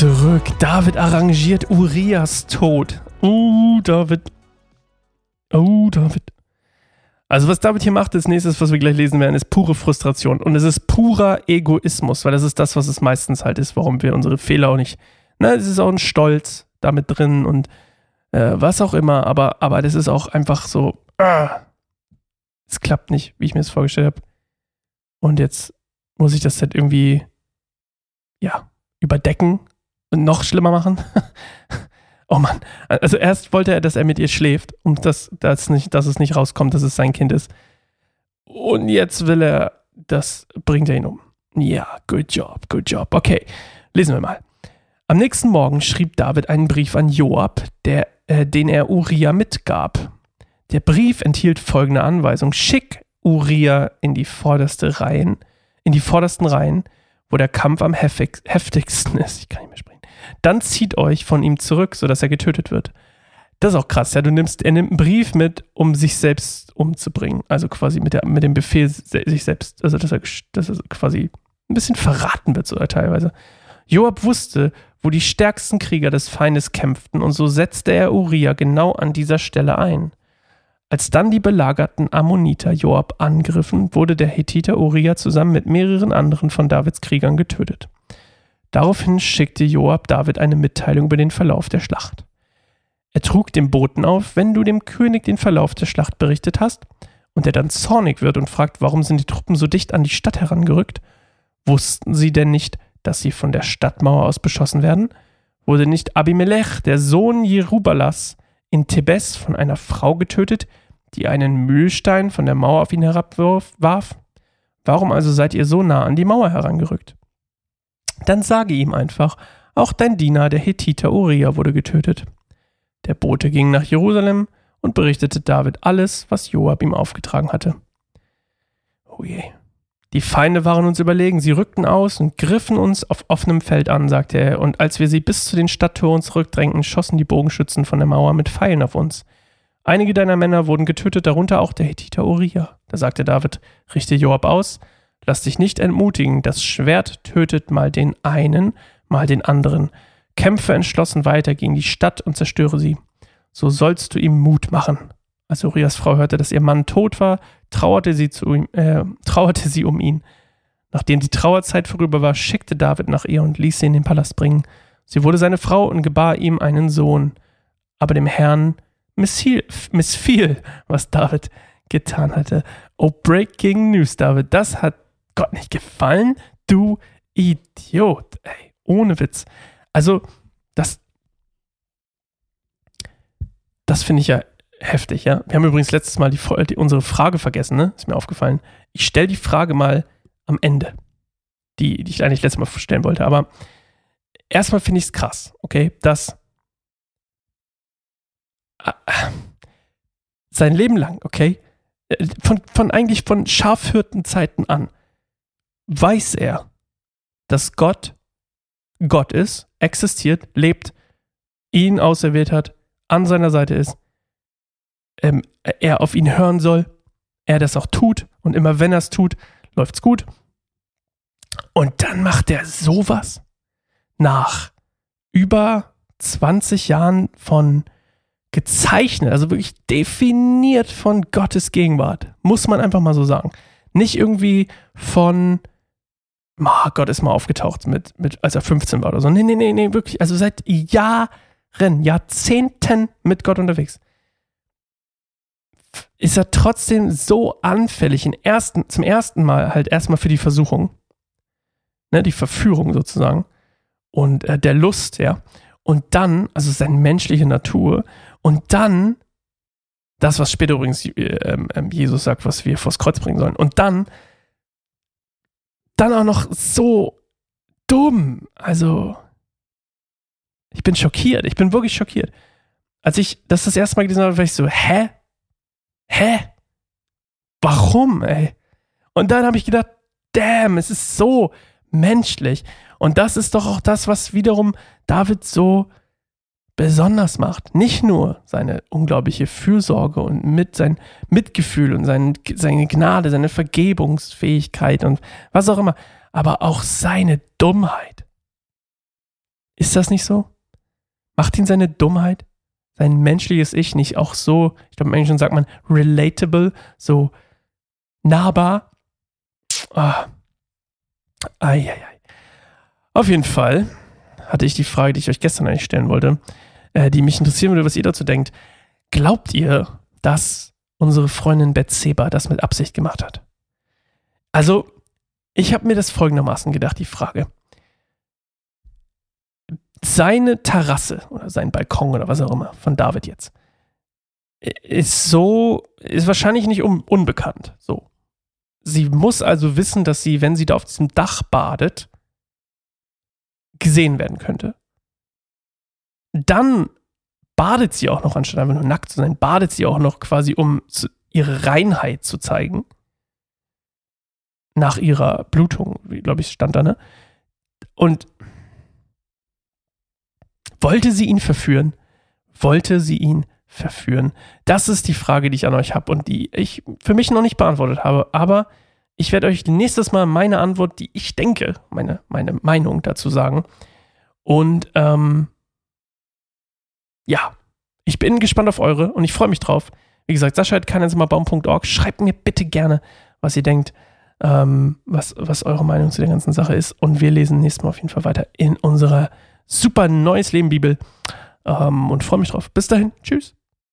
zurück. David arrangiert Urias Tod. Uh, David. Oh, David. Also, was David hier macht, das nächste, was wir gleich lesen werden, ist pure Frustration. Und es ist purer Egoismus, weil das ist das, was es meistens halt ist, warum wir unsere Fehler auch nicht. Na, es ist auch ein Stolz damit drin und äh, was auch immer, aber, aber das ist auch einfach so. Ah, es klappt nicht, wie ich mir das vorgestellt habe. Und jetzt muss ich das halt irgendwie, ja, überdecken noch schlimmer machen. oh Mann. Also erst wollte er, dass er mit ihr schläft, um das, das nicht, dass es nicht rauskommt, dass es sein Kind ist. Und jetzt will er, das bringt er ihn um. Ja, good job, good job. Okay, lesen wir mal. Am nächsten Morgen schrieb David einen Brief an Joab, der, äh, den er Uriah mitgab. Der Brief enthielt folgende Anweisung: Schick Uriah in die vorderste Reihen, in die vordersten Reihen, wo der Kampf am heftigsten ist. Ich kann nicht mehr sprechen. Dann zieht euch von ihm zurück, sodass er getötet wird. Das ist auch krass, ja. Du nimmst, er nimmt einen Brief mit, um sich selbst umzubringen. Also quasi mit, der, mit dem Befehl, sich selbst, also dass er, dass er quasi ein bisschen verraten wird, sogar teilweise. Joab wusste, wo die stärksten Krieger des Feindes kämpften, und so setzte er Uriah genau an dieser Stelle ein. Als dann die belagerten Ammoniter Joab angriffen, wurde der Hethiter Uriah zusammen mit mehreren anderen von Davids Kriegern getötet. Daraufhin schickte Joab David eine Mitteilung über den Verlauf der Schlacht. Er trug dem Boten auf, wenn du dem König den Verlauf der Schlacht berichtet hast, und er dann zornig wird und fragt, warum sind die Truppen so dicht an die Stadt herangerückt? Wussten sie denn nicht, dass sie von der Stadtmauer aus beschossen werden? Wurde nicht Abimelech, der Sohn Jerubalas, in Thebes von einer Frau getötet, die einen Mühlstein von der Mauer auf ihn herabwarf? Warum also seid ihr so nah an die Mauer herangerückt? Dann sage ihm einfach, auch dein Diener, der Hethiter Uriah, wurde getötet. Der Bote ging nach Jerusalem und berichtete David alles, was Joab ihm aufgetragen hatte. Oh je. Die Feinde waren uns überlegen, sie rückten aus und griffen uns auf offenem Feld an, sagte er, und als wir sie bis zu den Stadttoren zurückdrängten, schossen die Bogenschützen von der Mauer mit Pfeilen auf uns. Einige deiner Männer wurden getötet, darunter auch der Hethiter Uriah. Da sagte David, richte Joab aus, lass dich nicht entmutigen, das Schwert tötet mal den einen, mal den anderen. Kämpfe entschlossen weiter gegen die Stadt und zerstöre sie. So sollst du ihm Mut machen. Als Urias Frau hörte, dass ihr Mann tot war, trauerte sie, ihm, äh, trauerte sie um ihn. Nachdem die Trauerzeit vorüber war, schickte David nach ihr und ließ sie in den Palast bringen. Sie wurde seine Frau und gebar ihm einen Sohn. Aber dem Herrn missfiel, missfiel was David getan hatte. Oh, breaking news, David, das hat Gott nicht gefallen? Du Idiot, ey, ohne Witz. Also, das, das finde ich ja heftig, ja. Wir haben übrigens letztes Mal die, die, unsere Frage vergessen, ne? Ist mir aufgefallen. Ich stelle die Frage mal am Ende, die, die ich eigentlich letztes Mal stellen wollte. Aber erstmal finde ich es krass, okay, dass äh, sein Leben lang, okay, äh, von, von eigentlich von Schafhirtenzeiten an, weiß er, dass Gott Gott ist, existiert, lebt, ihn auserwählt hat, an seiner Seite ist ähm, er auf ihn hören soll, er das auch tut und immer wenn er es tut, läuft es gut. Und dann macht er sowas nach über 20 Jahren von gezeichnet, also wirklich definiert von Gottes Gegenwart, muss man einfach mal so sagen. Nicht irgendwie von, oh, Gott ist mal aufgetaucht, mit, mit, als er 15 war oder so. Nee, nee, nee, nee, wirklich. Also seit Jahren, Jahrzehnten mit Gott unterwegs ist er trotzdem so anfällig in ersten, zum ersten Mal halt erstmal für die Versuchung, ne, die Verführung sozusagen und äh, der Lust, ja. Und dann, also seine menschliche Natur und dann das, was später übrigens äh, äh, Jesus sagt, was wir vors Kreuz bringen sollen. Und dann, dann auch noch so dumm. Also, ich bin schockiert. Ich bin wirklich schockiert. Als ich das das erste Mal gelesen habe, war ich so, hä? hä? Warum, ey? Und dann habe ich gedacht, damn, es ist so menschlich. Und das ist doch auch das, was wiederum David so besonders macht. Nicht nur seine unglaubliche Fürsorge und mit sein Mitgefühl und sein, seine Gnade, seine Vergebungsfähigkeit und was auch immer, aber auch seine Dummheit. Ist das nicht so? Macht ihn seine Dummheit, sein menschliches Ich nicht auch so, ich glaube im Englischen sagt man relatable, so nahbar? Ah. Eieiei. Auf jeden Fall hatte ich die Frage, die ich euch gestern eigentlich stellen wollte, äh, die mich interessieren würde, was ihr dazu denkt. Glaubt ihr, dass unsere Freundin Betseba das mit Absicht gemacht hat? Also, ich habe mir das folgendermaßen gedacht, die Frage seine Terrasse oder sein Balkon oder was auch immer von David jetzt ist so, ist wahrscheinlich nicht un unbekannt. So. Sie muss also wissen, dass sie, wenn sie da auf diesem Dach badet, gesehen werden könnte. Dann badet sie auch noch, anstatt einfach nur nackt zu sein, badet sie auch noch quasi, um ihre Reinheit zu zeigen. Nach ihrer Blutung, wie glaube ich, stand da, ne? Und wollte sie ihn verführen? Wollte sie ihn verführen? Das ist die Frage, die ich an euch habe und die ich für mich noch nicht beantwortet habe. Aber ich werde euch nächstes Mal meine Antwort, die ich denke, meine, meine Meinung dazu sagen. Und ähm, ja, ich bin gespannt auf eure und ich freue mich drauf. Wie gesagt, Sascha hat keinensimmerbaum.org. Schreibt mir bitte gerne, was ihr denkt, ähm, was, was eure Meinung zu der ganzen Sache ist. Und wir lesen nächstes Mal auf jeden Fall weiter in unserer super neues Leben Bibel ähm, und freue mich drauf. Bis dahin, tschüss.